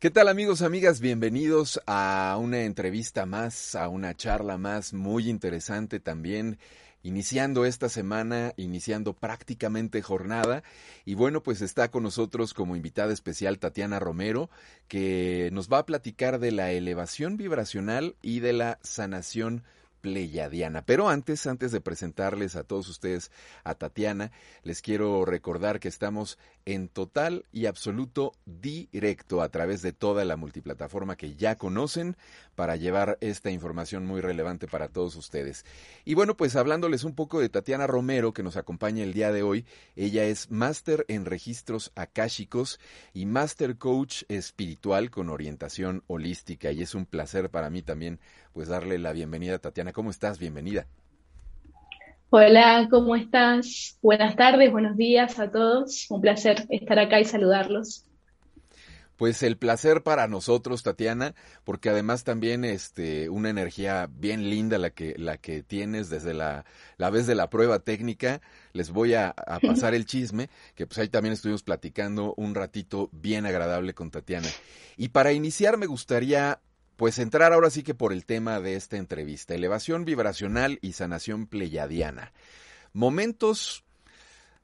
¿Qué tal amigos, amigas? Bienvenidos a una entrevista más, a una charla más muy interesante también, iniciando esta semana, iniciando prácticamente jornada. Y bueno, pues está con nosotros como invitada especial Tatiana Romero, que nos va a platicar de la elevación vibracional y de la sanación Pleyadiana. Pero antes, antes de presentarles a todos ustedes a Tatiana, les quiero recordar que estamos en total y absoluto directo a través de toda la multiplataforma que ya conocen para llevar esta información muy relevante para todos ustedes. Y bueno, pues hablándoles un poco de Tatiana Romero, que nos acompaña el día de hoy, ella es máster en registros akáshicos y máster coach espiritual con orientación holística y es un placer para mí también pues darle la bienvenida Tatiana. ¿Cómo estás? Bienvenida. Hola, ¿cómo estás? Buenas tardes, buenos días a todos. Un placer estar acá y saludarlos. Pues el placer para nosotros, Tatiana, porque además también este una energía bien linda la que la que tienes desde la, la vez de la prueba técnica. Les voy a, a pasar el chisme, que pues ahí también estuvimos platicando un ratito bien agradable con Tatiana. Y para iniciar me gustaría pues entrar ahora sí que por el tema de esta entrevista, elevación vibracional y sanación pleyadiana. Momentos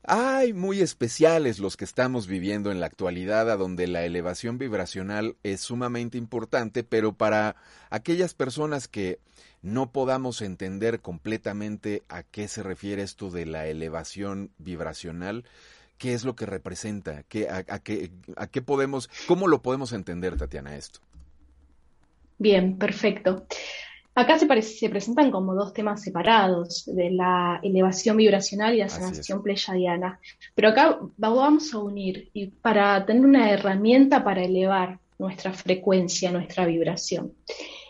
hay muy especiales los que estamos viviendo en la actualidad, a donde la elevación vibracional es sumamente importante, pero para aquellas personas que no podamos entender completamente a qué se refiere esto de la elevación vibracional, qué es lo que representa, ¿Qué, a, qué, a qué podemos, cómo lo podemos entender, Tatiana, esto. Bien, perfecto. Acá se, se, presentan como dos temas separados, de la elevación vibracional y la sanación pleyadiana. Pero acá vamos a unir y para tener una herramienta para elevar nuestra frecuencia, nuestra vibración.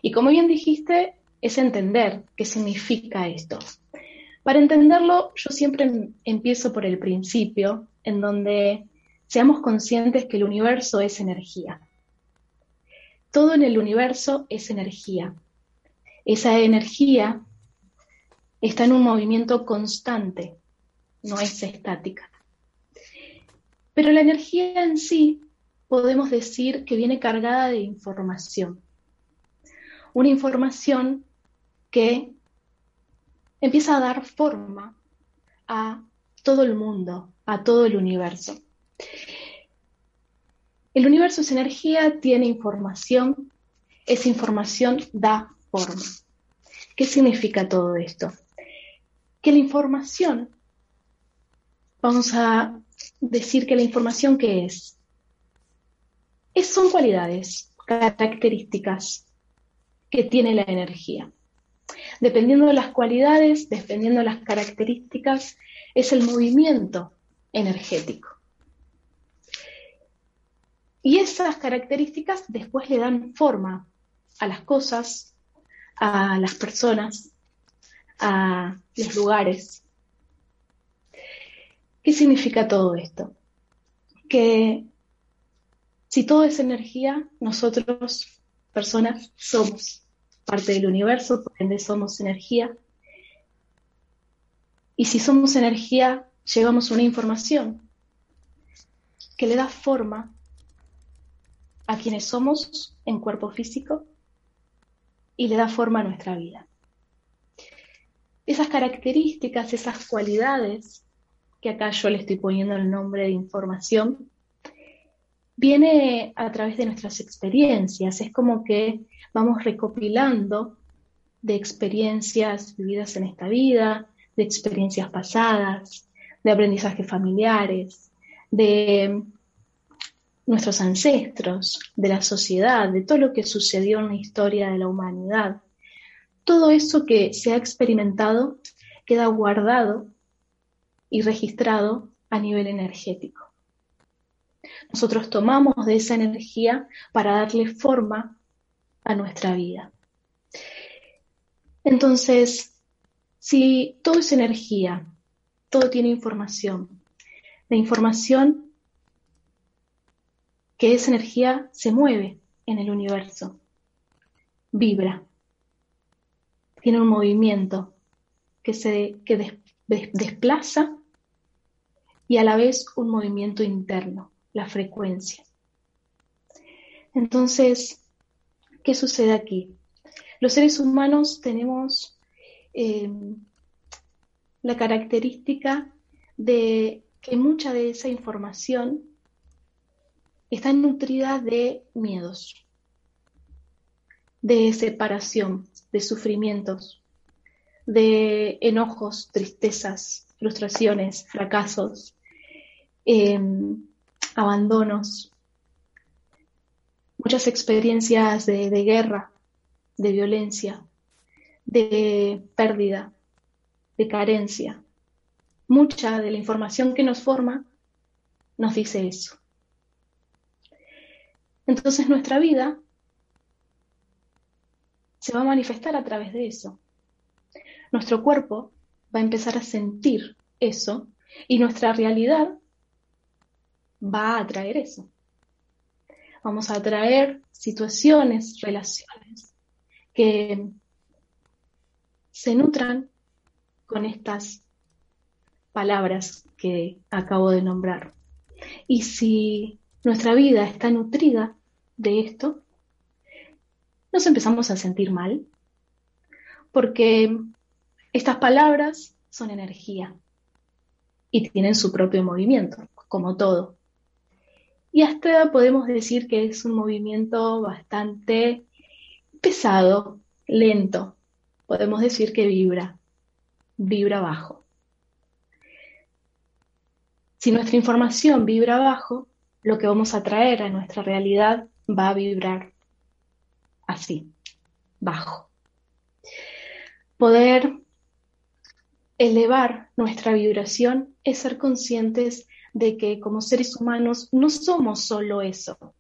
Y como bien dijiste, es entender qué significa esto. Para entenderlo, yo siempre em, empiezo por el principio, en donde seamos conscientes que el universo es energía. Todo en el universo es energía. Esa energía está en un movimiento constante, no es estática. Pero la energía en sí podemos decir que viene cargada de información. Una información que empieza a dar forma a todo el mundo, a todo el universo. El universo es energía, tiene información, esa información da ¿Qué significa todo esto? Que la información, vamos a decir que la información que es, es son cualidades, características que tiene la energía. Dependiendo de las cualidades, dependiendo de las características, es el movimiento energético. Y esas características después le dan forma a las cosas, a las personas, a los lugares. ¿Qué significa todo esto? Que si todo es energía, nosotros, personas, somos parte del universo, por ende somos energía. Y si somos energía, llevamos una información que le da forma a quienes somos en cuerpo físico y le da forma a nuestra vida. Esas características, esas cualidades, que acá yo le estoy poniendo el nombre de información, viene a través de nuestras experiencias. Es como que vamos recopilando de experiencias vividas en esta vida, de experiencias pasadas, de aprendizajes familiares, de nuestros ancestros, de la sociedad, de todo lo que sucedió en la historia de la humanidad. Todo eso que se ha experimentado queda guardado y registrado a nivel energético. Nosotros tomamos de esa energía para darle forma a nuestra vida. Entonces, si todo es energía, todo tiene información, la información que esa energía se mueve en el universo, vibra, tiene un movimiento que se que desplaza y a la vez un movimiento interno, la frecuencia. Entonces, ¿qué sucede aquí? Los seres humanos tenemos eh, la característica de que mucha de esa información está nutrida de miedos, de separación, de sufrimientos, de enojos, tristezas, frustraciones, fracasos, em, abandonos, muchas experiencias de, de guerra, de violencia, de pérdida, de carencia. Mucha de la información que nos forma nos dice eso. Entonces nuestra vida se va a manifestar a través de eso. Nuestro cuerpo va a empezar a sentir eso y nuestra realidad va a atraer eso. Vamos a atraer situaciones, relaciones que se nutran con estas palabras que acabo de nombrar. Y si nuestra vida está nutrida de esto, nos empezamos a sentir mal, porque estas palabras son energía y tienen su propio movimiento, como todo. Y hasta podemos decir que es un movimiento bastante pesado, lento. Podemos decir que vibra, vibra bajo. Si nuestra información vibra bajo, lo que vamos a traer a nuestra realidad va a vibrar así, bajo. Poder elevar nuestra vibración es ser conscientes de que como seres humanos no somos solo eso.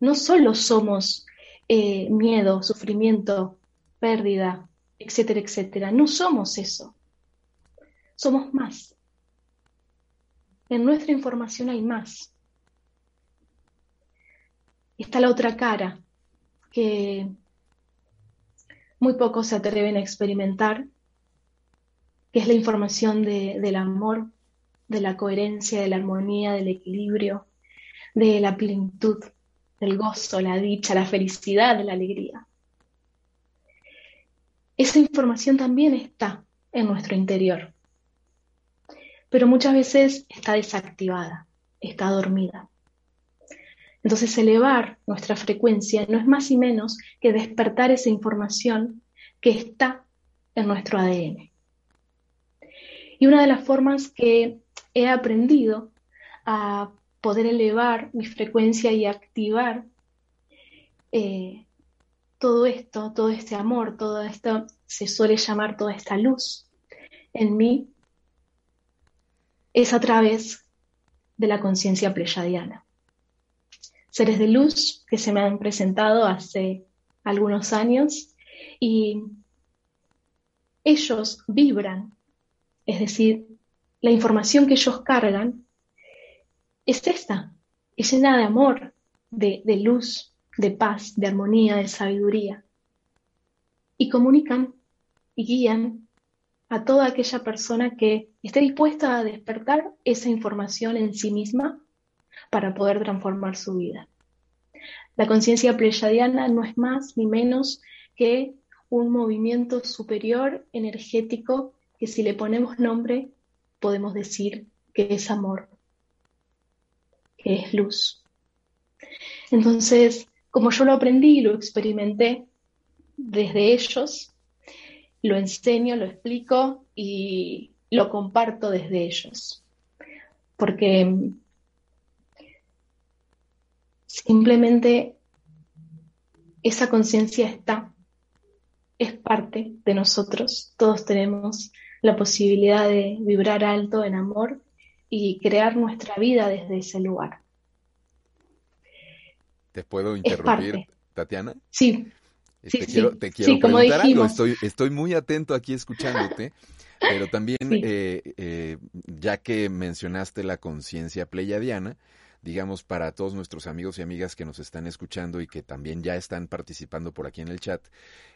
No solo somos eh, miedo, sufrimiento, pérdida, etcétera, etcétera. No somos eso. Somos más. En nuestra información hay más. Está la otra cara que muy pocos se atreven a experimentar, que es la información del amor, de la coherencia, de la armonía, del equilibrio, de la plenitud, del gozo, la dicha, la felicidad, la alegría. Esa información también está en nuestro interior, pero muchas veces está desactivada, está dormida. Entonces elevar nuestra frecuencia no es más y menos que despertar esa información que está en nuestro ADN. Y una de las formas que he aprendido a poder elevar mi frecuencia y activar eh, todo esto, todo este amor, todo esto, se suele llamar toda esta luz en mí, es a través de la conciencia pleyadiana. Seres de luz que se me han presentado hace algunos años y ellos vibran, es decir, la información que ellos cargan es esta, es llena de amor, de, luz, de paz, de armonía, de sabiduría. Y comunican y guían a toda aquella persona que esté dispuesta a despertar esa información en sí misma para poder transformar su vida. La conciencia pleyadiana no es más ni menos que un movimiento superior energético que si le ponemos nombre podemos decir que es amor, que es luz. Entonces, como yo lo aprendí y lo experimenté desde ellos, lo enseño, lo explico y lo comparto desde ellos. Porque simplemente esa conciencia está, es parte de nosotros. Todos tenemos la posibilidad de vibrar alto en amor y crear nuestra vida desde ese lugar. ¿Te puedo interrumpir, Tatiana? Sí. te quiero, te quiero preguntar algo. Estoy, estoy muy atento aquí escuchándote, pero también, eh, eh, ya que mencionaste la conciencia pleyadiana, digamos, para todos nuestros amigos y amigas que nos están escuchando y que también ya están participando por aquí en el chat,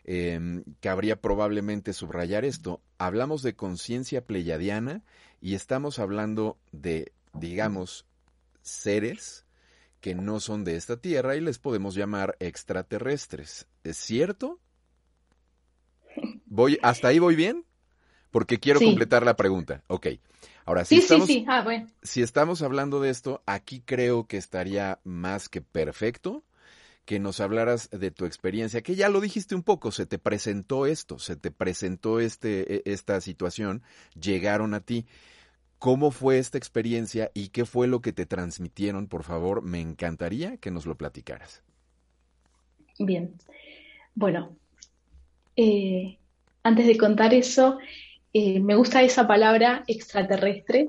eh, cabría probablemente subrayar esto. Hablamos de conciencia pleyadiana y estamos hablando de, digamos, seres que no son de esta tierra y les podemos llamar extraterrestres. ¿Es cierto? Voy, ¿Hasta ahí voy bien? Porque quiero completar la pregunta. Ok. Ahora, si, estamos, ah, si estamos hablando de esto, aquí creo que estaría más que perfecto que nos hablaras de tu experiencia, que ya lo dijiste un poco, se te presentó esto, se te presentó este, e, esta situación, llegaron a ti. ¿Cómo fue esta experiencia y qué fue lo que te transmitieron? Por favor, me encantaría que nos lo platicaras. Bien, bueno, eh, antes de contar eso, eh, me gusta esa palabra extraterrestre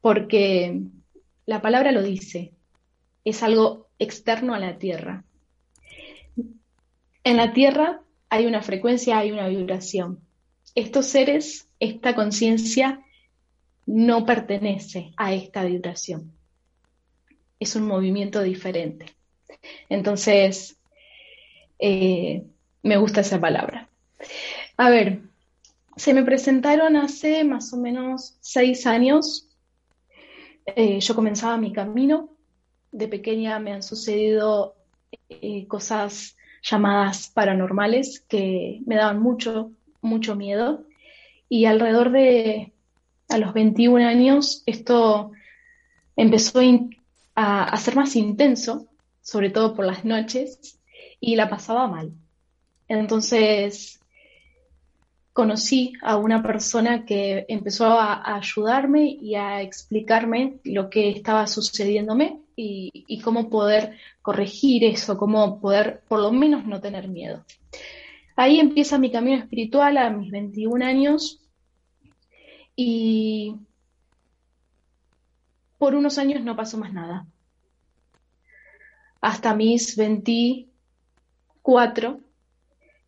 porque la palabra lo dice, es algo externo a la Tierra. En la Tierra hay una frecuencia, hay una vibración. Estos seres, esta conciencia no pertenece a esta vibración. Es un movimiento diferente. Entonces, eh, me gusta esa palabra. A ver, se me presentaron hace más o menos seis años. Eh, yo comenzaba mi camino. De pequeña me han sucedido eh, cosas llamadas paranormales que me daban mucho, mucho miedo. Y alrededor de a los 21 años esto empezó a, a ser más intenso, sobre todo por las noches, y la pasaba mal. Entonces conocí a una persona que empezó a, ayudarme y a explicarme lo que estaba sucediéndome y, cómo poder corregir eso, cómo poder por lo menos no tener miedo. Ahí empieza mi camino espiritual a mis 21 años y por unos años no pasó más nada. Hasta mis 24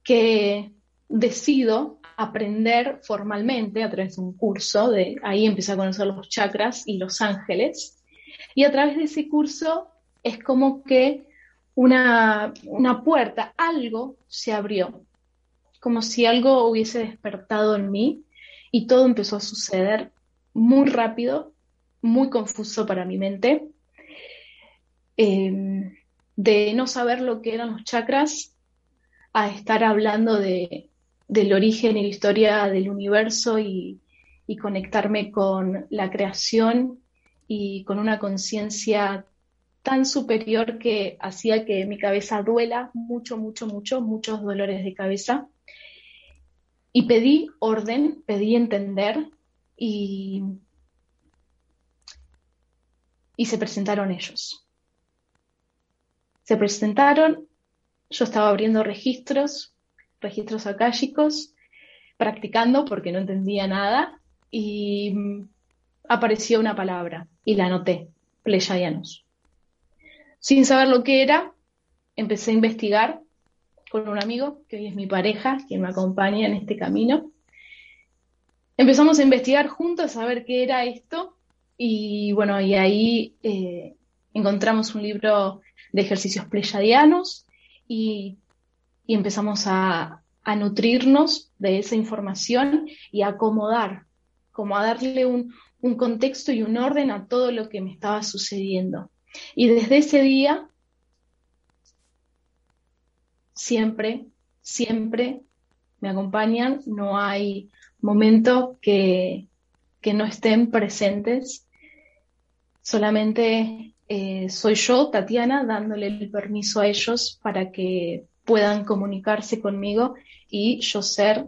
que decido aprender formalmente a través de un curso, de ahí empecé a conocer los chakras y los ángeles, y a través de ese curso es como que una, una puerta, algo se abrió, como si algo hubiese despertado en mí y todo empezó a suceder muy rápido, muy confuso para mi mente, em, de no saber lo que eran los chakras a estar hablando de, del origen y la historia del universo y, conectarme con la creación y con una conciencia tan superior que hacía que mi cabeza duela mucho, mucho, mucho, muchos dolores de cabeza. Y pedí orden, pedí entender y, y se presentaron ellos. Se presentaron, yo estaba abriendo registros registros akáshicos, practicando porque no entendía nada y apareció una palabra y la anoté, Pleyadianos. Sin saber lo que era, empecé a investigar con un amigo, que hoy es mi pareja, quien me acompaña en este camino. Empezamos a investigar juntos, a saber qué era esto, y bueno, y ahí eh, encontramos un libro de ejercicios pleyadianos y y empezamos a, nutrirnos de esa información y a acomodar, como a darle un, contexto y un orden a todo lo que me estaba sucediendo. Y desde ese día, siempre, siempre me acompañan, no hay momento que, no estén presentes, solamente eh, soy yo, Tatiana, dándole el permiso a ellos para que puedan comunicarse conmigo y yo ser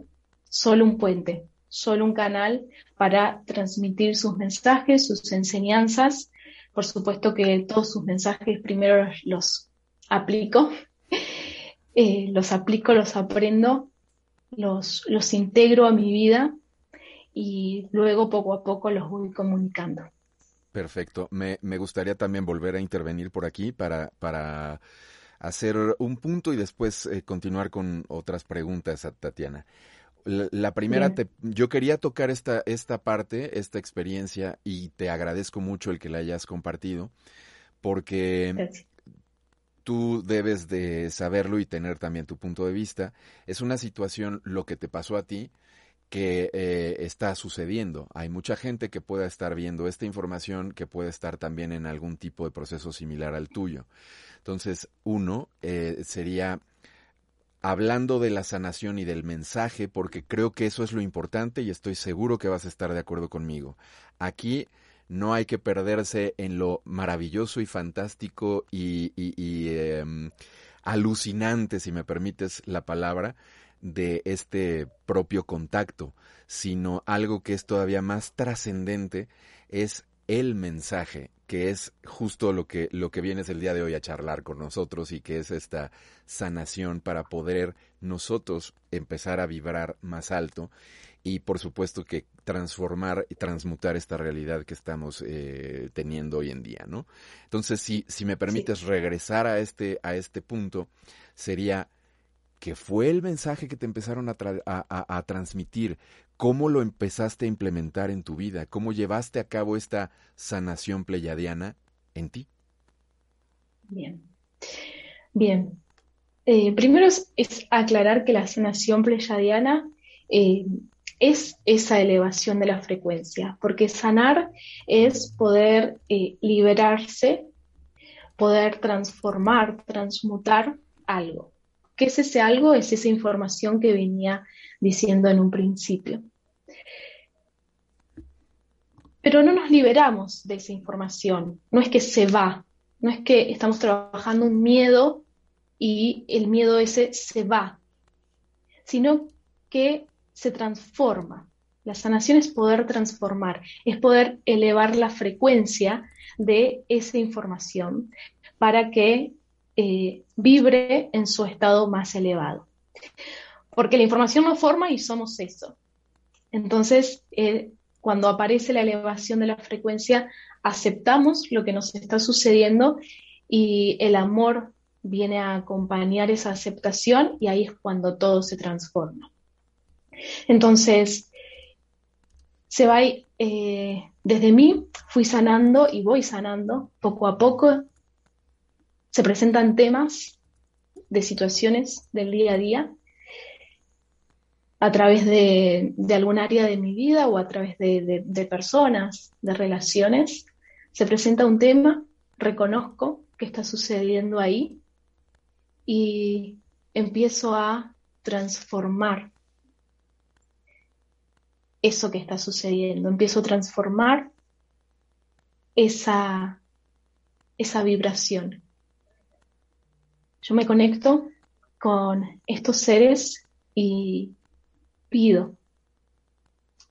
solo un puente, solo un canal para transmitir sus mensajes, sus enseñanzas. Por supuesto que todos sus mensajes primero los aplico, eh, los aplico, los aprendo, los, los integro a mi vida y luego poco a poco los voy comunicando. Perfecto. Me, me gustaría también volver a intervenir por aquí para, para hacer un punto y después eh, continuar con otras preguntas a Tatiana. La, primera, yo quería tocar esta, esta parte, esta experiencia, y te agradezco mucho el que la hayas compartido, porque tú debes de saberlo y tener también tu punto de vista. Es una situación, lo que te pasó a ti, que eh, está sucediendo. Hay mucha gente que pueda estar viendo esta información que puede estar también en algún tipo de proceso similar al tuyo. Entonces, uno eh, sería hablando de la sanación y del mensaje, porque creo que eso es lo importante y estoy seguro que vas a estar de acuerdo conmigo. Aquí no hay que perderse en lo maravilloso y fantástico y, em, alucinante, si me permites la palabra, de este propio contacto, sino algo que es todavía más trascendente, es el mensaje, que es justo lo que, lo que vienes el día de hoy a charlar con nosotros y que es esta sanación para poder nosotros empezar a vibrar más alto y por supuesto que transformar y transmutar esta realidad que estamos eh, teniendo hoy en día, ¿no? Entonces, si, si me permites regresar a este, a este punto, sería que fue el mensaje que te empezaron a, a, transmitir, cómo lo empezaste a implementar en tu vida, cómo llevaste a cabo esta sanación pleyadiana en ti. Bien. Bien. Eh, primero es, aclarar que la sanación pleyadiana eh, es esa elevación de la frecuencia, porque sanar es poder eh, liberarse, poder transformar, transmutar algo. ¿Qué es ese algo? Es esa información que venía diciendo en un principio. Pero no nos liberamos de esa información, no es que se va, no es que estamos trabajando un miedo y el miedo ese se va, sino que se transforma. La sanación es poder transformar, es poder elevar la frecuencia de esa información para que eh, vibre en su estado más elevado. Porque la información nos forma y somos eso. Entonces, eh, cuando aparece la elevación de la frecuencia, aceptamos lo que nos está sucediendo y el amor viene a acompañar esa aceptación y ahí es cuando todo se transforma. Entonces, se va, eh, desde mí fui sanando y voy sanando poco a poco se presentan temas de situaciones del día a día a través de, algún área de mi vida o a través de, personas, de relaciones. Se presenta un tema, reconozco que está sucediendo ahí y empiezo a transformar eso que está sucediendo. Empiezo a transformar esa, esa vibración. Yo me conecto con estos seres y pido.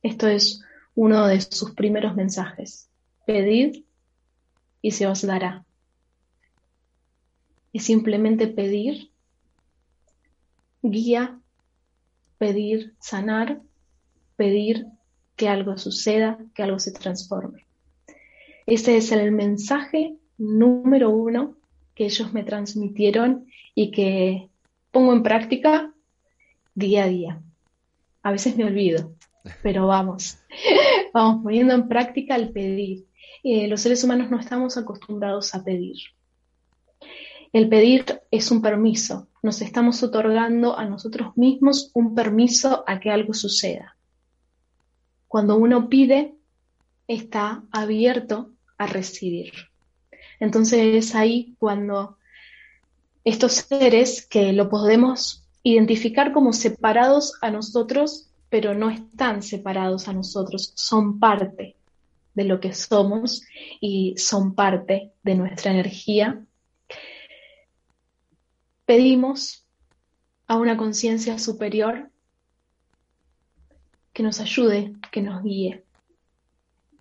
Esto es uno de sus primeros mensajes. Pedid y se os dará. Es simplemente pedir, guía, pedir sanar, pedir que algo suceda, que algo se transforme. Ese es el mensaje número uno que ellos me transmitieron y que pongo en práctica día a día. A veces me olvido, pero vamos, vamos poniendo en práctica el pedir. Eh, los seres humanos no estamos acostumbrados a pedir. El pedir es un permiso, nos estamos otorgando a nosotros mismos un permiso a que algo suceda. Cuando uno pide, está abierto a recibir. Entonces es ahí cuando estos seres que lo podemos identificar como separados a nosotros, pero no están separados a nosotros, son parte de lo que somos y son parte de nuestra energía. Pedimos a una conciencia superior que nos ayude, que nos guíe,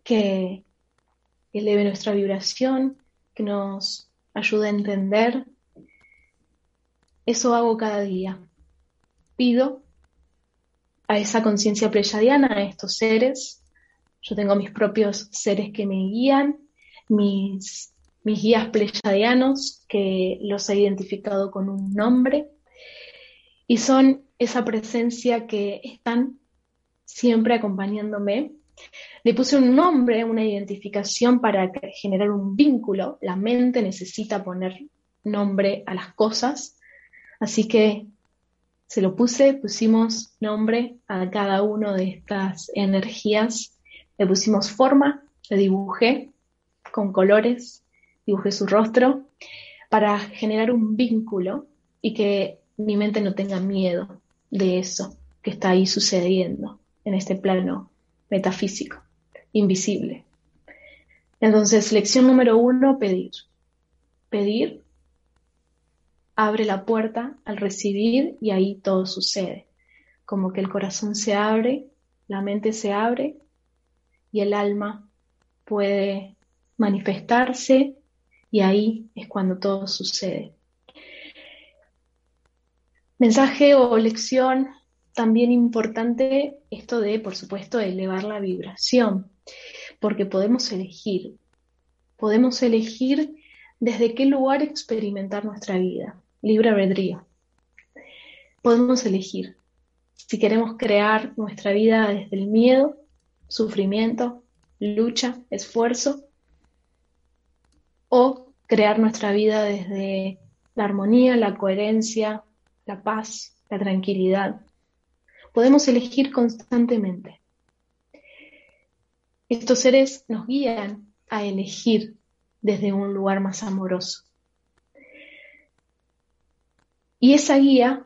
que eleve nuestra vibración, que nos ayude a entender. Eso hago cada día. Pido a esa conciencia pleyadiana, a estos seres. Yo tengo mis propios seres que me guían, mis, mis guías pleyadianos, que los he identificado con un nombre, y son esa presencia que están siempre acompañándome le puse un nombre, una identificación para generar un vínculo. La mente necesita poner nombre a las cosas. Así que Se lo puse, pusimos nombre a cada una de estas energías, le pusimos forma, le dibujé con colores, dibujé su rostro para generar un vínculo y que mi mente no tenga miedo de eso que está ahí sucediendo en este plano metafísico, invisible. Entonces, lección número uno, pedir. Pedir abre la puerta al recibir y ahí todo sucede. Como que el corazón se abre, la mente se abre y el alma puede manifestarse y ahí es cuando todo sucede. Mensaje o lección también importante esto de, por supuesto, elevar la vibración, porque podemos elegir, podemos elegir desde qué lugar experimentar nuestra vida libre albedrío. Podemos elegir si queremos crear nuestra vida desde el miedo, sufrimiento, lucha, esfuerzo, o crear nuestra vida desde la armonía, la coherencia, la paz, la tranquilidad. Podemos elegir constantemente. Estos seres nos guían a elegir desde un lugar más amoroso. Y esa guía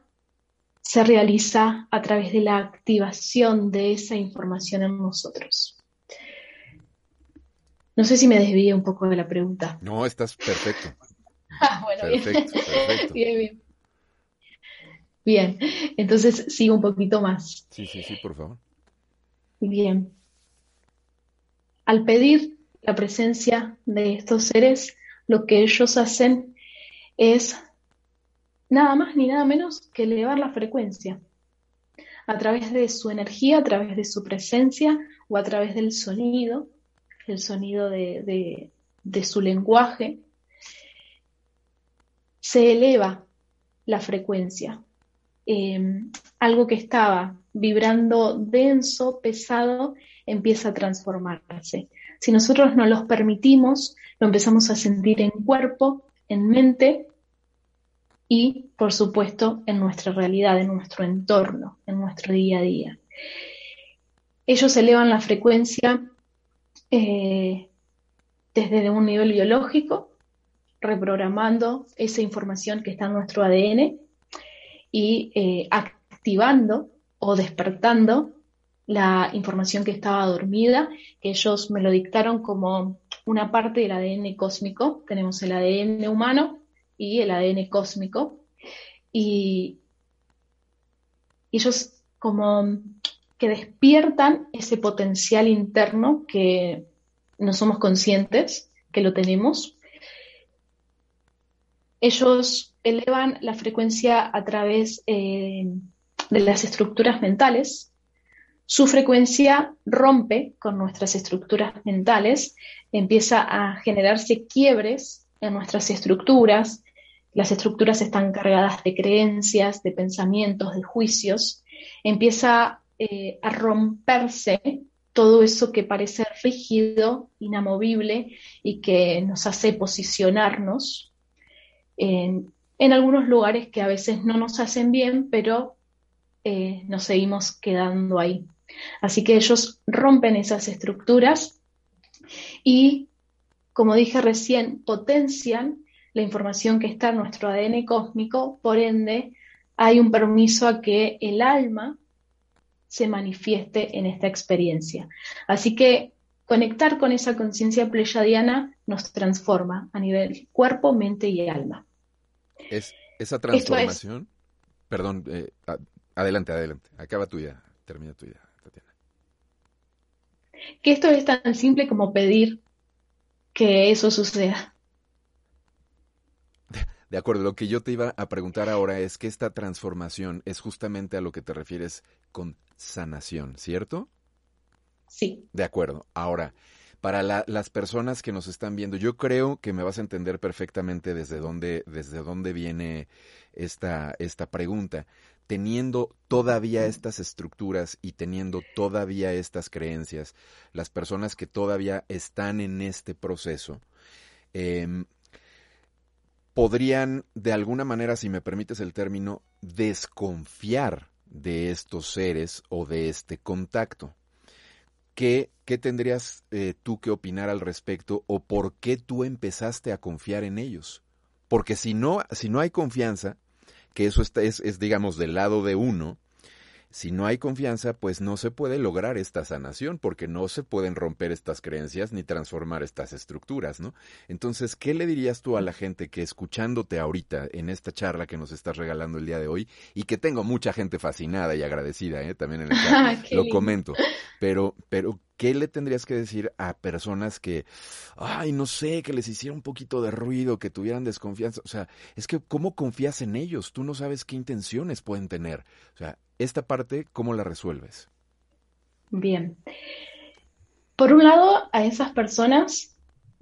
se realiza a través de la activación de esa información en nosotros. No sé si me desvíe un poco de la pregunta. No, estás perfecto. ah, bueno, perfecto, bien. perfecto. Bien, bien. Bien, entonces sigo un poquito más. Sí, sí, sí, por favor. Bien. Al pedir la presencia de estos seres, lo que ellos hacen es nada más ni nada menos que elevar la frecuencia a través de su energía, a través de su presencia o a través del sonido, el sonido de, su lenguaje, se eleva la frecuencia. Em, algo que estaba vibrando denso, pesado, empieza a transformarse. Si nosotros no los permitimos, lo empezamos a sentir en cuerpo, en mente y, por supuesto, en nuestra realidad, en nuestro entorno, en nuestro día a día. Ellos elevan la frecuencia eh, desde un nivel biológico, reprogramando esa información que está en nuestro ADN y eh, activando o despertando la información que estaba dormida, que ellos me lo dictaron como una parte del ADN cósmico. Tenemos el ADN humano y el ADN cósmico. Y, ellos como que despiertan ese potencial interno que no somos conscientes que lo tenemos. Ellos elevan la frecuencia a través eh, de las estructuras mentales. Su frecuencia rompe con nuestras estructuras mentales, empieza a generarse quiebres en nuestras estructuras, las estructuras están cargadas de creencias, de pensamientos, de juicios, empieza eh, a romperse todo eso que parece rígido, inamovible y que nos hace posicionarnos en, algunos lugares que a veces no nos hacen bien, pero eh, nos seguimos quedando ahí. Así que ellos rompen esas estructuras y, como dije recién, potencian la información que está en nuestro ADN cósmico, por ende hay un permiso a que el alma se manifieste en esta experiencia. Así que conectar con esa conciencia pleyadiana nos transforma a nivel cuerpo, mente y alma. Es, esa transformación, perdón, eh, adelante, adelante, acaba tuya, termina tuya, Tatiana. Que esto es tan simple como pedir que eso suceda. De acuerdo, lo que yo te iba a preguntar ahora es que esta transformación es justamente a lo que te refieres con sanación, ¿cierto? Sí. De acuerdo. Ahora, para las personas que nos están viendo, yo creo que me vas a entender perfectamente desde dónde, desde dónde viene esta, esta pregunta. Teniendo todavía estas estructuras y teniendo todavía estas creencias, las personas que todavía están en este proceso, eh, podrían, de alguna manera, si me permites el término, desconfiar de estos seres o de este contacto. ¿Qué, qué tendrías eh, tú que opinar al respecto o por qué tú empezaste a confiar en ellos? Porque si no, si no hay confianza, que eso está, es, es, digamos, del lado de uno, si no hay confianza, pues no se puede lograr esta sanación, porque no se pueden romper estas creencias ni transformar estas estructuras, ¿no? Entonces, ¿qué le dirías tú a la gente que escuchándote ahorita en esta charla que nos estás regalando el día de hoy, y que tengo mucha gente fascinada y agradecida, ¿eh? también en el chat, lo comento, pero, pero, ¿qué le tendrías que decir a personas que, ay, no sé, que les hiciera un poquito de ruido, que tuvieran desconfianza? O sea, es que, ¿cómo confías en ellos? Tú no sabes qué intenciones pueden tener. O sea, esta parte, ¿cómo la resuelves? Bien. Por un lado, a esas personas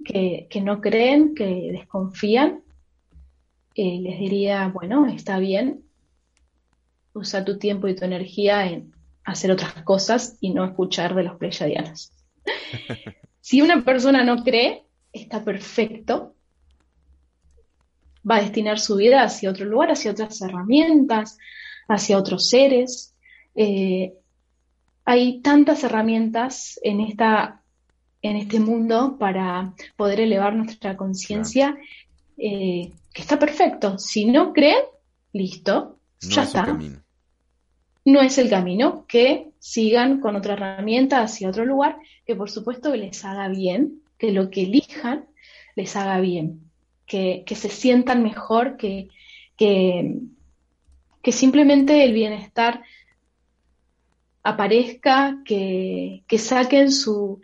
que, no creen, que desconfían, eh, les diría, bueno, está bien, usa tu tiempo y tu energía en hacer otras cosas y no escuchar de los pleyadianos. si una persona no cree, está perfecto, va a destinar su vida hacia otro lugar, hacia otras herramientas, hacia otros seres. Eh, hay tantas herramientas en, esta, en este mundo para poder elevar nuestra conciencia eh, que está perfecto. Si no creen, listo, ya está. No es el camino, que sigan con otra herramienta hacia otro lugar, que por supuesto les haga bien, que lo que elijan les haga bien, que, se sientan mejor, que, que, que simplemente el bienestar aparezca, que, saquen su,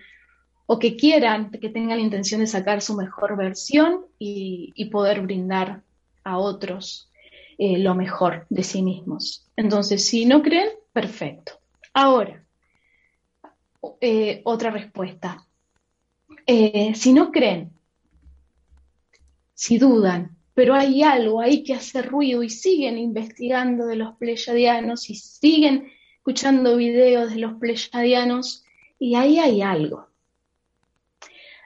o que quieran, que tengan la intención de sacar su mejor versión y, poder brindar a otros eh, lo mejor de sí mismos. Entonces, si no creen, perfecto. Ahora, eh, otra respuesta. Eh, si no creen, si dudan, pero hay algo ahí que hace ruido y siguen investigando de los pleyadianos y siguen escuchando videos de los pleyadianos y ahí hay algo.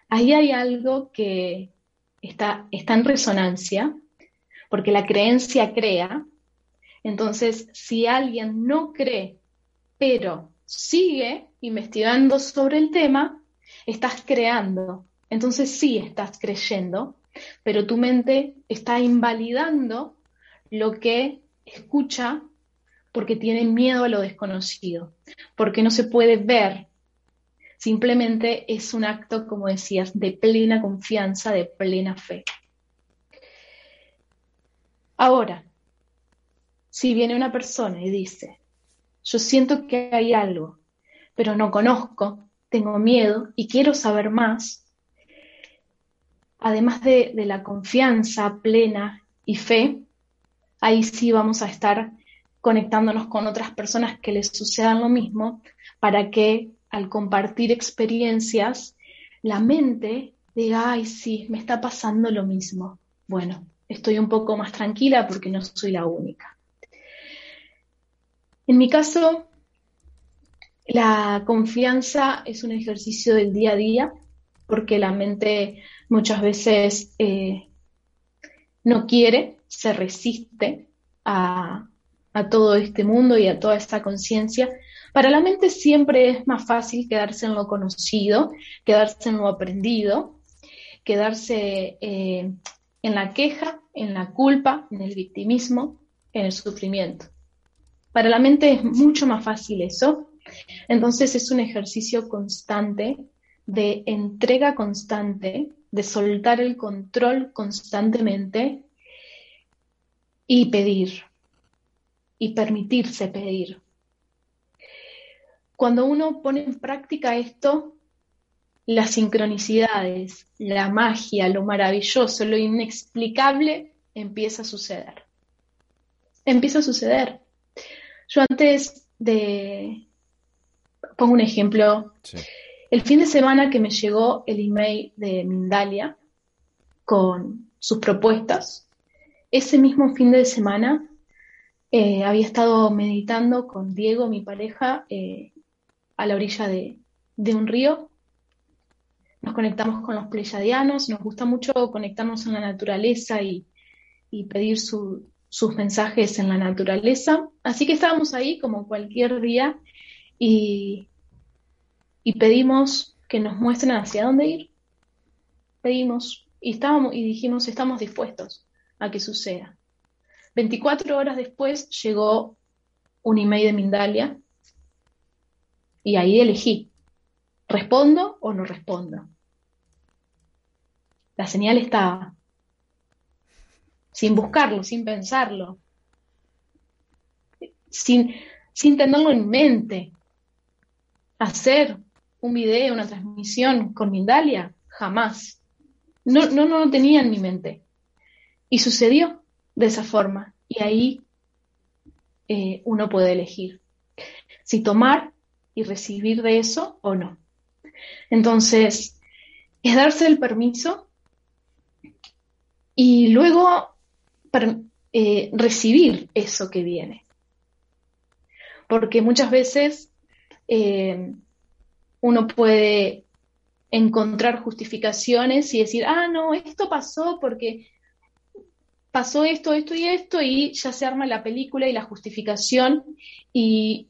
Ahí hay algo que está, está en resonancia, porque la creencia crea. Entonces, si alguien no cree, pero sigue investigando sobre el tema, estás creando. Entonces sí estás creyendo pero tu mente está invalidando lo que escucha porque tiene miedo a lo desconocido, porque no se puede ver. Simplemente es un acto, como decías, de plena confianza, de plena fe. Ahora, si viene una persona y dice, yo siento que hay algo, pero no conozco, tengo miedo y quiero saber más, además de, la confianza plena y fe, ahí sí vamos a estar conectándonos con otras personas que les sucedan lo mismo, para que al compartir experiencias, la mente diga, ay, sí, me está pasando lo mismo. Bueno, estoy un poco más tranquila porque no soy la única. En mi caso, la confianza es un ejercicio del día a día porque la mente muchas veces eh, no quiere, se resiste a, todo este mundo y a toda esta conciencia. Para la mente siempre es más fácil quedarse en lo conocido, quedarse en lo aprendido, quedarse eh, en la queja, en la culpa, en el victimismo, en el sufrimiento. Para la mente es mucho más fácil eso. Entonces es un ejercicio constante de entrega constante de soltar el control constantemente y pedir, y permitirse pedir. Cuando uno pone en práctica esto, las sincronicidades, la magia, lo maravilloso, lo inexplicable empieza a suceder. Empieza a suceder. Yo antes de, pongo un ejemplo, el fin de semana que me llegó el email de Mindalia con sus propuestas, ese mismo fin de semana eh, había estado meditando con Diego, mi pareja, eh, a la orilla de, un río. Nos conectamos con los pleyadianos, nos gusta mucho conectarnos con la naturaleza y pedir sus mensajes en la naturaleza. Así que estábamos ahí como cualquier día y, y pedimos que nos muestren hacia dónde ir. Pedimos y, estábamos, y dijimos, estamos dispuestos a que suceda. 24 horas después llegó un email de Mindalia y ahí elegí, ¿respondo o no respondo? La señal estaba, sin buscarlo, sin pensarlo, sin, sin tenerlo en mente. Hacer un video, una transmisión con Mindalia, jamás. No, no, no lo tenía en mi mente. Y sucedió de esa forma. Y ahí eh, uno puede elegir si tomar y recibir de eso o no. Entonces, es darse el permiso y luego eh, recibir eso que viene. Porque muchas veces eh, uno puede encontrar justificaciones y decir, ah, no, esto pasó porque pasó esto, esto y esto, y ya se arma la película y la justificación, y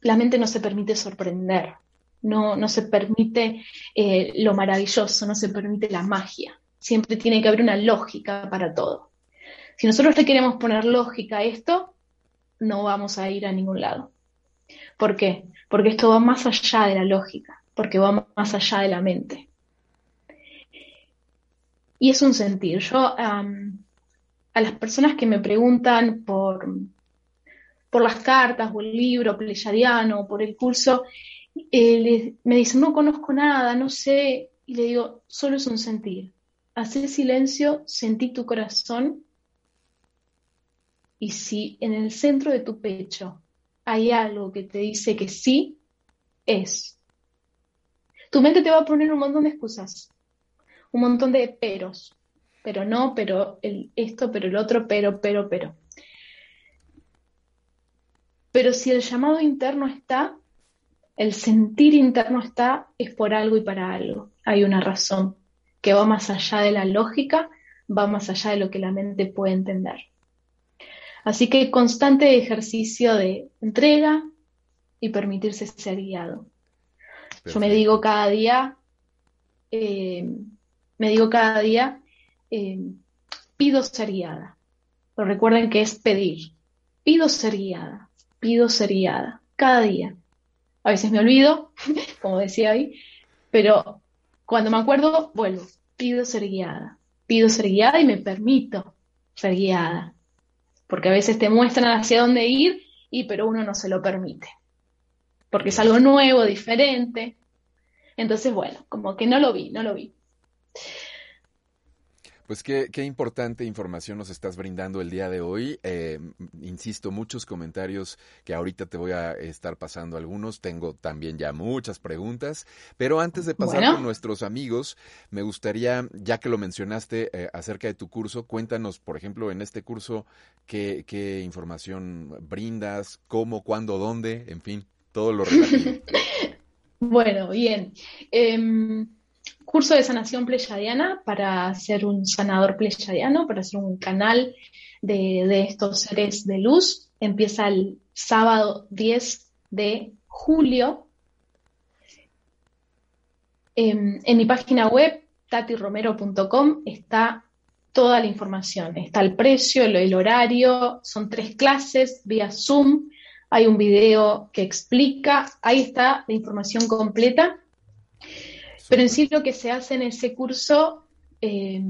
la mente no se permite sorprender, no, no se permite eh, lo maravilloso, no se permite la magia. Siempre tiene que haber una lógica para todo. Si nosotros le queremos poner lógica a esto, no vamos a ir a ningún lado. ¿Por qué? Porque esto va más allá de la lógica, porque va más allá de la mente. Y es un sentir. Yo a las personas que me preguntan por, por las cartas o el libro pleyadiano o por el curso, eh, me dicen, no conozco nada, no sé, y le digo, solo es un sentir. Hacé silencio, sentí tu corazón y si en el centro de tu pecho hay algo que te dice que sí, es. Tu mente te va a poner un montón de excusas, un montón de peros, pero no, pero el, esto, pero el otro, pero, pero, pero. Pero si el llamado interno está, el sentir interno está, es por algo y para algo. Hay una razón que va más allá de la lógica, va más allá de lo que la mente puede entender. Así que constante ejercicio de entrega y permitirse ser guiado. Yo me digo cada día, eh, me digo cada día, eh, pido ser guiada. Pero recuerden que es pedir. Pido ser guiada, pido ser guiada, cada día. A veces me olvido, como decía hoy, pero cuando me acuerdo, vuelvo. Pido ser guiada, pido ser guiada y me permito ser guiada. Porque a veces te muestran hacia dónde ir y pero uno no se lo permite. Porque es algo nuevo, diferente. Entonces, bueno, como que no lo vi, no lo vi. Pues qué, qué, importante información nos estás brindando el día de hoy. Eh, insisto, muchos comentarios que ahorita te voy a estar pasando algunos. Tengo también ya muchas preguntas. Pero antes de pasar con nuestros amigos, me gustaría, ya que lo mencionaste eh, acerca de tu curso, cuéntanos, por ejemplo, en este curso, qué, qué información brindas, cómo, cuándo, dónde, en fin, todo lo relativo. bueno, bien. Em, curso de sanación pleyadiana para ser un sanador pleyadiano, para ser un canal de, estos seres de luz. Empieza el sábado 10 de julio. Em, en, mi página web, tatiromero.com, está toda la información. Está el precio, el, horario, son tres clases vía Zoom. Hay un video que explica, ahí está la información completa. Pero en sí lo que se hace en ese curso eh,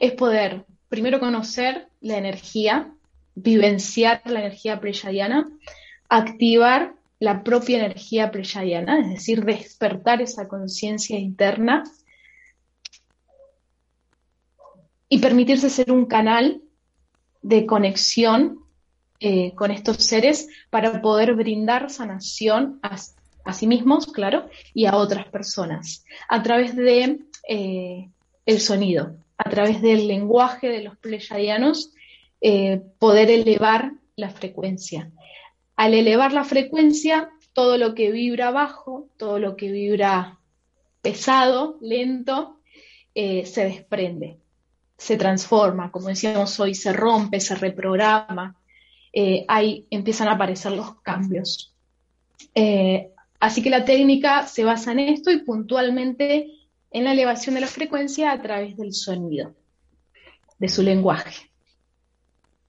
es poder primero conocer la energía, vivenciar la energía preyadiana, activar la propia energía preyadiana, es decir, despertar esa conciencia interna y permitirse ser un canal de conexión eh, con estos seres para poder brindar sanación a, a sí mismos, claro, y a otras personas, a través de eh, el sonido, a través del lenguaje de los pleyadianos, eh, poder elevar la frecuencia. Al elevar la frecuencia, todo lo que vibra bajo, todo lo que vibra pesado, lento, eh, se desprende. se transforma, como decíamos hoy, se rompe, se reprograma, ahí empiezan a aparecer los cambios. Así que la técnica se basa en esto y puntualmente en la elevación de la frecuencia a través del sonido, de su lenguaje.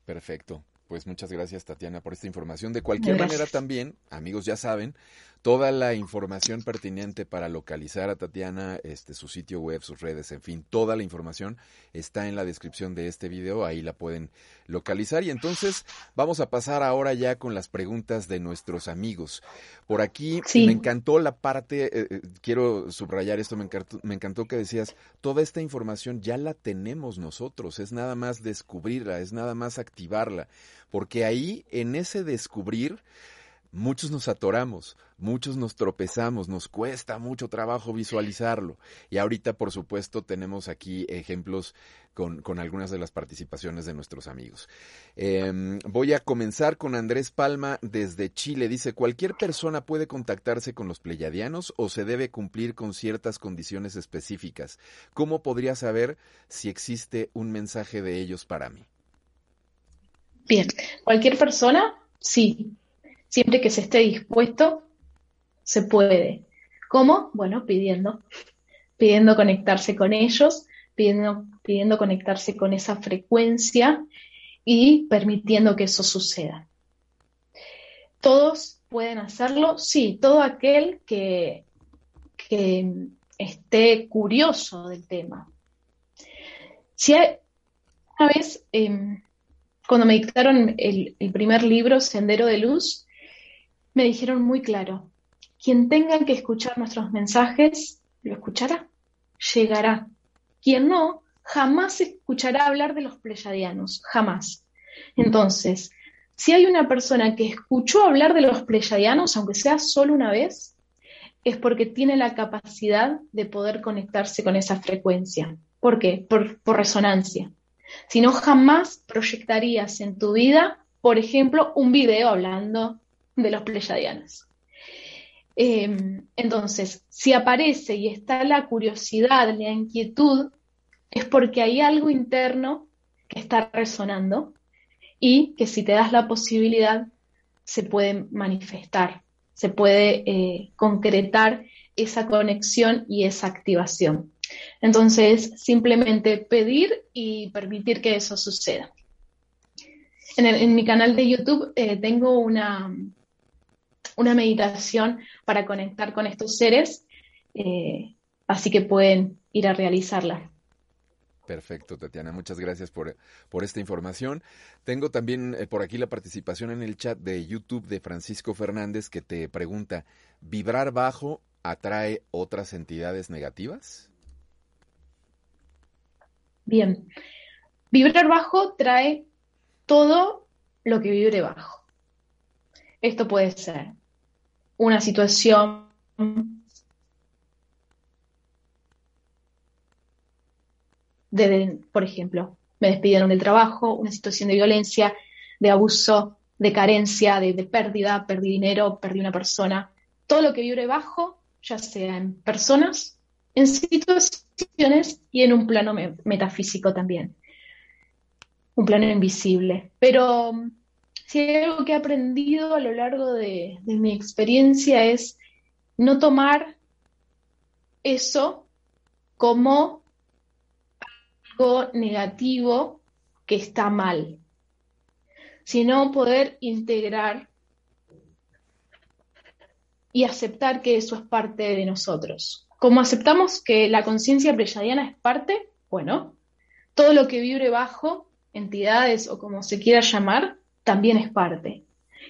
Perfecto. Pues muchas gracias Tatiana por esta información. De cualquier manera también, amigos ya saben, toda la información pertinente para localizar a Tatiana, este, su sitio web, sus redes, en fin, toda la información está en la descripción de este video, ahí la pueden localizar. Y entonces vamos a pasar ahora ya con las preguntas de nuestros amigos. Por aquí me encantó la parte, eh, eh, quiero subrayar esto, me encantó, me encantó que decías, toda esta información ya la tenemos nosotros, es nada más descubrirla, es nada más activarla, porque ahí en ese descubrir, muchos nos atoramos, muchos nos tropezamos, nos cuesta mucho trabajo visualizarlo. Y ahorita, por supuesto, tenemos aquí ejemplos con, con algunas de las participaciones de nuestros amigos. Em, voy a comenzar con Andrés Palma desde Chile. Dice, ¿cualquier persona puede contactarse con los pleyadianos o se debe cumplir con ciertas condiciones específicas? ¿Cómo podría saber si existe un mensaje de ellos para mí? Bien, cualquier persona, sí, siempre que se esté dispuesto, se puede. ¿Cómo? Bueno, pidiendo, pidiendo conectarse con ellos, pidiendo, pidiendo conectarse con esa frecuencia y permitiendo que eso suceda. ¿Todos pueden hacerlo? Sí, todo aquel que, que esté curioso del tema. Si una vez, em, cuando me dictaron el, primer libro, Sendero de Luz, me dijeron muy claro, quien tenga que escuchar nuestros mensajes, lo escuchará, llegará. Quien no, jamás escuchará hablar de los pleyadianos, jamás. Entonces, si hay una persona que escuchó hablar de los pleyadianos, aunque sea solo una vez, es porque tiene la capacidad de poder conectarse con esa frecuencia. ¿Por qué? Por, por resonancia. Si no, jamás proyectarías en tu vida, por ejemplo, un video hablando de los pleyadianos. Em, entonces, si aparece y está la curiosidad, la inquietud, es porque hay algo interno que está resonando y que si te das la posibilidad se puede manifestar, se puede eh, concretar esa conexión y esa activación. Entonces, simplemente pedir y permitir que eso suceda. En, mi canal de YouTube eh, tengo una, una meditación para conectar con estos seres, eh, así que pueden ir a realizarla. Perfecto, Tatiana. Muchas gracias por, por esta información. Tengo también eh, por aquí la participación en el chat de YouTube de Francisco Fernández que te pregunta, ¿vibrar bajo atrae otras entidades negativas? Bien, vibrar bajo trae todo lo que vibre bajo. Esto puede ser una situación de, por ejemplo, me despidieron del trabajo, una situación de violencia, de abuso, de carencia, de, pérdida, perdí dinero, perdí una persona, todo lo que vibre bajo, ya sea en personas, en situaciones y en un plano metafísico también, un plano invisible. Pero si hay algo que he aprendido a lo largo de, mi experiencia es no tomar eso como algo negativo que está mal, sino poder integrar y aceptar que eso es parte de nosotros. Como aceptamos que la conciencia pleyadiana es parte, bueno, todo lo que vibre bajo, entidades o como se quiera llamar, también es parte,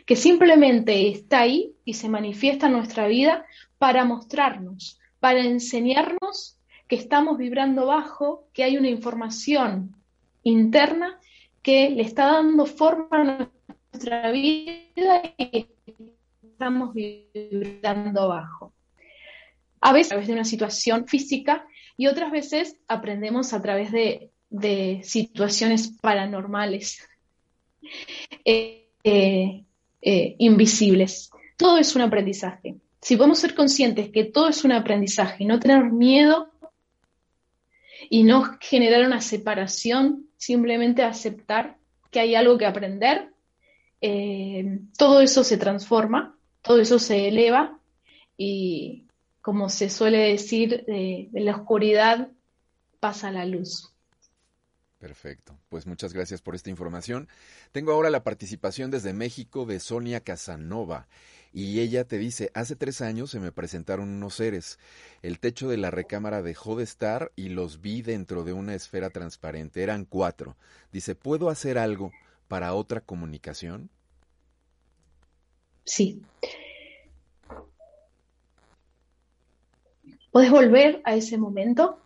que simplemente está ahí y se manifiesta en nuestra vida para mostrarnos, para enseñarnos que estamos vibrando bajo, que hay una información interna que le está dando forma a nuestra vida y estamos vibrando bajo. A veces a través de una situación física y otras veces aprendemos a través de, de situaciones paranormales eh, eh, invisibles. Todo es un aprendizaje. Si podemos ser conscientes que todo es un aprendizaje y no tener miedo y no generar una separación, simplemente aceptar que hay algo que aprender, eh, todo eso se transforma, todo eso se eleva y como se suele decir, de la oscuridad pasa la luz. Perfecto. Pues muchas gracias por esta información. Tengo ahora la participación desde México de Sonia Casanova. Y ella te dice, hace tres años se me presentaron unos seres. El techo de la recámara dejó de estar y los vi dentro de una esfera transparente. Eran cuatro. Dice, ¿puedo hacer algo para otra comunicación? Sí. ¿Puedes volver a ese momento?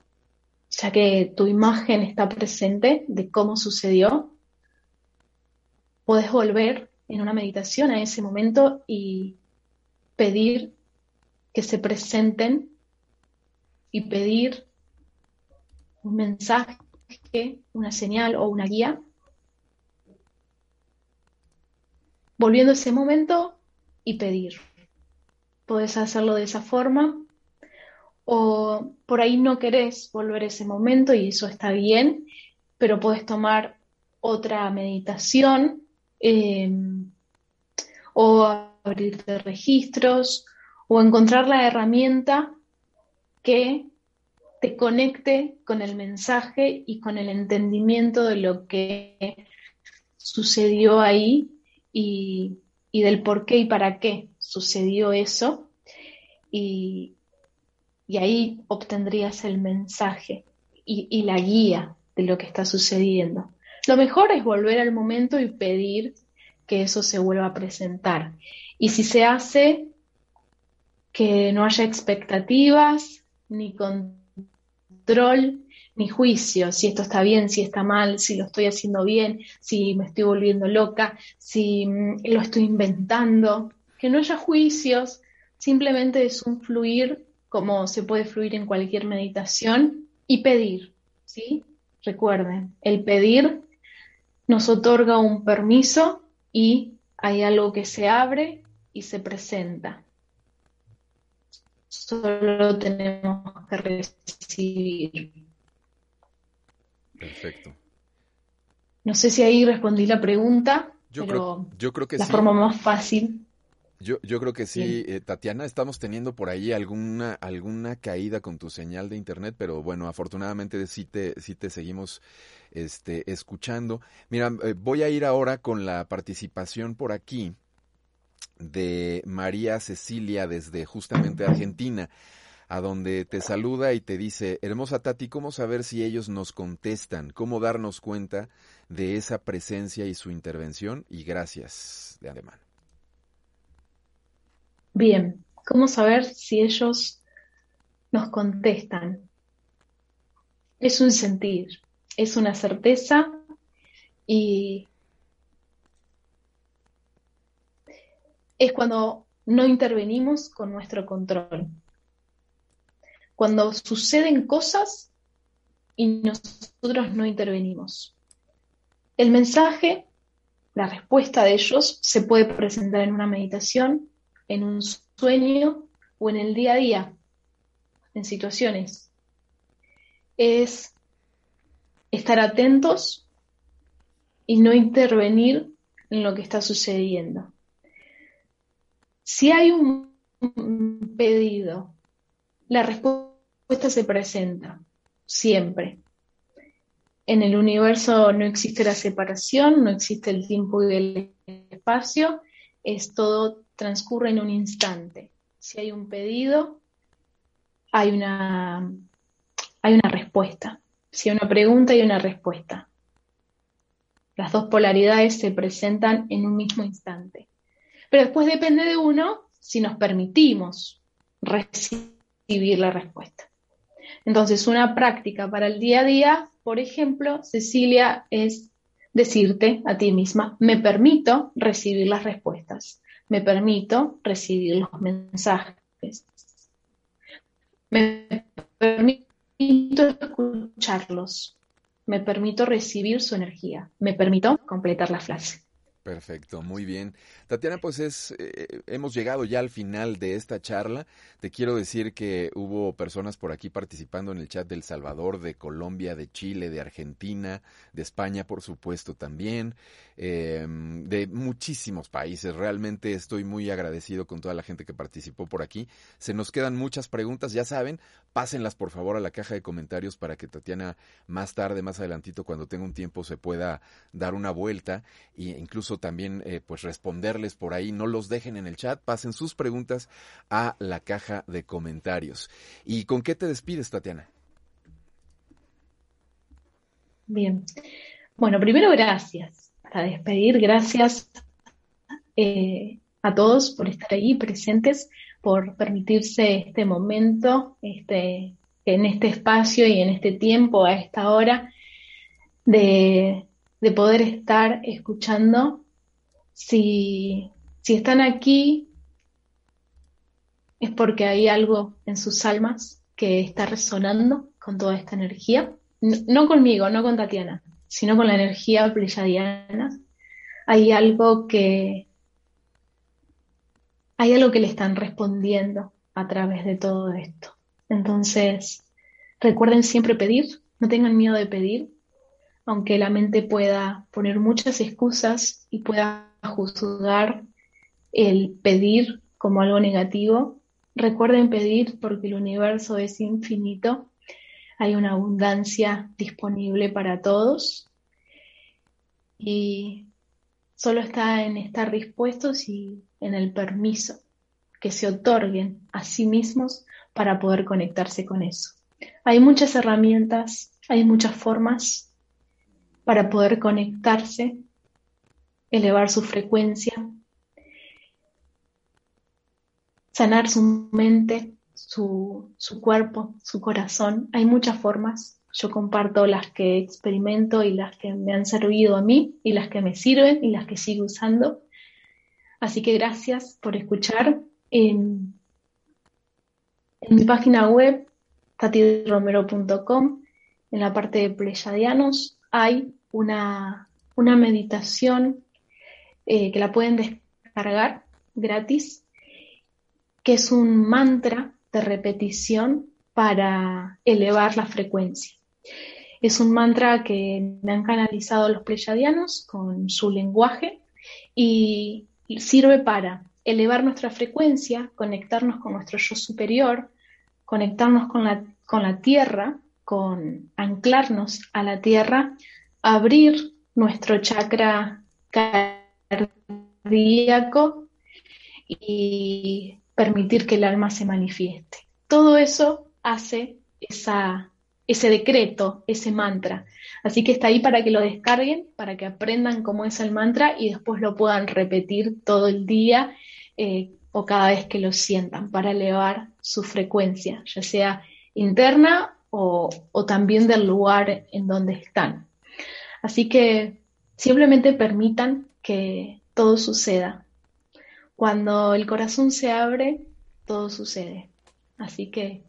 Ya que tu imagen está presente de cómo sucedió. Puedes volver en una meditación a ese momento y pedir que se presenten y pedir un mensaje, una señal o una guía. Volviendo a ese momento y pedir. Puedes hacerlo de esa forma o por ahí no querés volver ese momento y eso está bien, pero puedes tomar otra meditación eh, o abrirte registros o encontrar la herramienta que te conecte con el mensaje y con el entendimiento de lo que sucedió ahí y, del por qué y para qué sucedió eso. Y, ahí obtendrías el mensaje y, y la guía de lo que está sucediendo. Lo mejor es volver al momento y pedir que eso se vuelva a presentar. Y si se hace, que no haya expectativas, ni control, ni juicio, si esto está bien, si está mal, si lo estoy haciendo bien, si me estoy volviendo loca, si mm, lo estoy inventando, que no haya juicios, simplemente es un fluir como se puede fluir en cualquier meditación y pedir, ¿sí? Recuerden, el pedir nos otorga un permiso y hay algo que se abre y se presenta. Solo tenemos que recibir. Perfecto. No sé si ahí respondí la pregunta, yo pero creo, yo creo que la forma más fácil. Yo, yo creo que sí, eh, Tatiana, estamos teniendo por ahí alguna, alguna caída con tu señal de internet, pero bueno, afortunadamente sí te, sí te seguimos este, escuchando. Mira, eh, voy a ir ahora con la participación por aquí de María Cecilia desde justamente Argentina, a donde te saluda y te dice, hermosa Tati, ¿cómo saber si ellos nos contestan? ¿Cómo darnos cuenta de esa presencia y su intervención? Y gracias de alemán. Bien, ¿cómo saber si ellos nos contestan? Es un sentir, es una certeza y es cuando no intervenimos con nuestro control. Cuando suceden cosas y nosotros no intervenimos. El mensaje, la respuesta de ellos se puede presentar en una meditación, en un sueño o en el día a día, en situaciones. Es estar atentos y no intervenir en lo que está sucediendo. Si hay un pedido, la respuesta se presenta siempre. En el universo no existe la separación, no existe el tiempo y el espacio, es todo transcurre en un instante. Si hay un pedido, hay una, hay una respuesta. Si hay una pregunta, hay una respuesta. Las dos polaridades se presentan en un mismo instante. Pero después depende de uno si nos permitimos recibir la respuesta. Entonces, una práctica para el día a día, por ejemplo, Cecilia, es decirte a ti misma, me permito recibir las respuestas, me permito recibir los mensajes, me permito escucharlos, me permito recibir su energía, me permito completar la frase. Perfecto, muy bien. Tatiana, pues es, eh, hemos llegado ya al final de esta charla. Te quiero decir que hubo personas por aquí participando en el chat del Salvador, de Colombia, de Chile, de Argentina, de España, por supuesto también, em, de muchísimos países. Realmente estoy muy agradecido con toda la gente que participó por aquí. Se nos quedan muchas preguntas, ya saben, pásenlas por favor a la caja de comentarios para que Tatiana más tarde, más adelantito, cuando tenga un tiempo, se pueda dar una vuelta e incluso también eh, pues responderles por ahí. No los dejen en el chat, pasen sus preguntas a la caja de comentarios. ¿Y con qué te despides, Tatiana? Bien. Bueno, primero gracias. Para despedir, gracias eh, a todos por estar ahí presentes, por permitirse este momento, este, en este espacio y en este tiempo, a esta hora, de, de poder estar escuchando si, están aquí, es porque hay algo en sus almas que está resonando con toda esta energía. No, conmigo, no con Tatiana, sino con la energía pleyadiana. Hay algo que hay algo que le están respondiendo a través de todo esto. Entonces, recuerden siempre pedir, no tengan miedo de pedir, aunque la mente pueda poner muchas excusas y pueda juzgar el pedir como algo negativo. Recuerden pedir porque el universo es infinito, hay una abundancia disponible para todos y solo está en estar dispuestos y en el permiso que se otorguen a sí mismos para poder conectarse con eso. Hay muchas herramientas, hay muchas formas para poder conectarse elevar su frecuencia, sanar su mente, su, cuerpo, su corazón. Hay muchas formas. Yo comparto las que experimento y las que me han servido a mí y las que me sirven y las que sigo usando. Así que gracias por escuchar. En, en mi página web, tatiromero.com, en la parte de Pleyadianos, hay una, una meditación eh, que la pueden descargar gratis, que es un mantra de repetición para elevar la frecuencia. Es un mantra que me han canalizado los pleyadianos con su lenguaje y sirve para elevar nuestra frecuencia, conectarnos con nuestro yo superior, conectarnos con la, con la tierra, con anclarnos a la tierra, abrir nuestro chakra cardíaco y permitir que el alma se manifieste. Todo eso hace esa, ese decreto, ese mantra. Así que está ahí para que lo descarguen, para que aprendan cómo es el mantra y después lo puedan repetir todo el día eh, o cada vez que lo sientan para elevar su frecuencia, ya sea interna o, o también del lugar en donde están. Así que simplemente permitan que todo suceda. Cuando el corazón se abre, todo sucede. Así que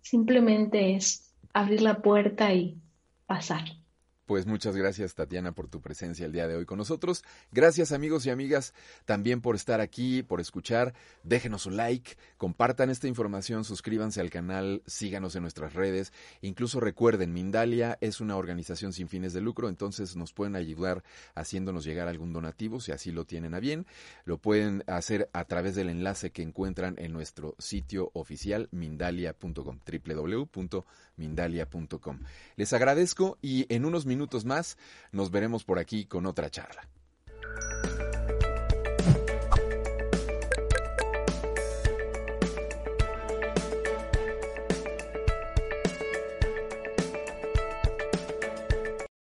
simplemente es abrir la puerta y pasar. Pues muchas gracias Tatiana por tu presencia el día de hoy con nosotros. Gracias amigos y amigas también por estar aquí, por escuchar. Déjenos un like, compartan esta información, suscríbanse al canal, síganos en nuestras redes. Incluso recuerden, Mindalia es una organización sin fines de lucro, entonces nos pueden ayudar haciéndonos llegar algún donativo si así lo tienen a bien. Lo pueden hacer a través del enlace que encuentran en nuestro sitio oficial mindalia.com, www.mindalia.com. Les agradezco y en unos minutos minutos más nos veremos por aquí con otra charla.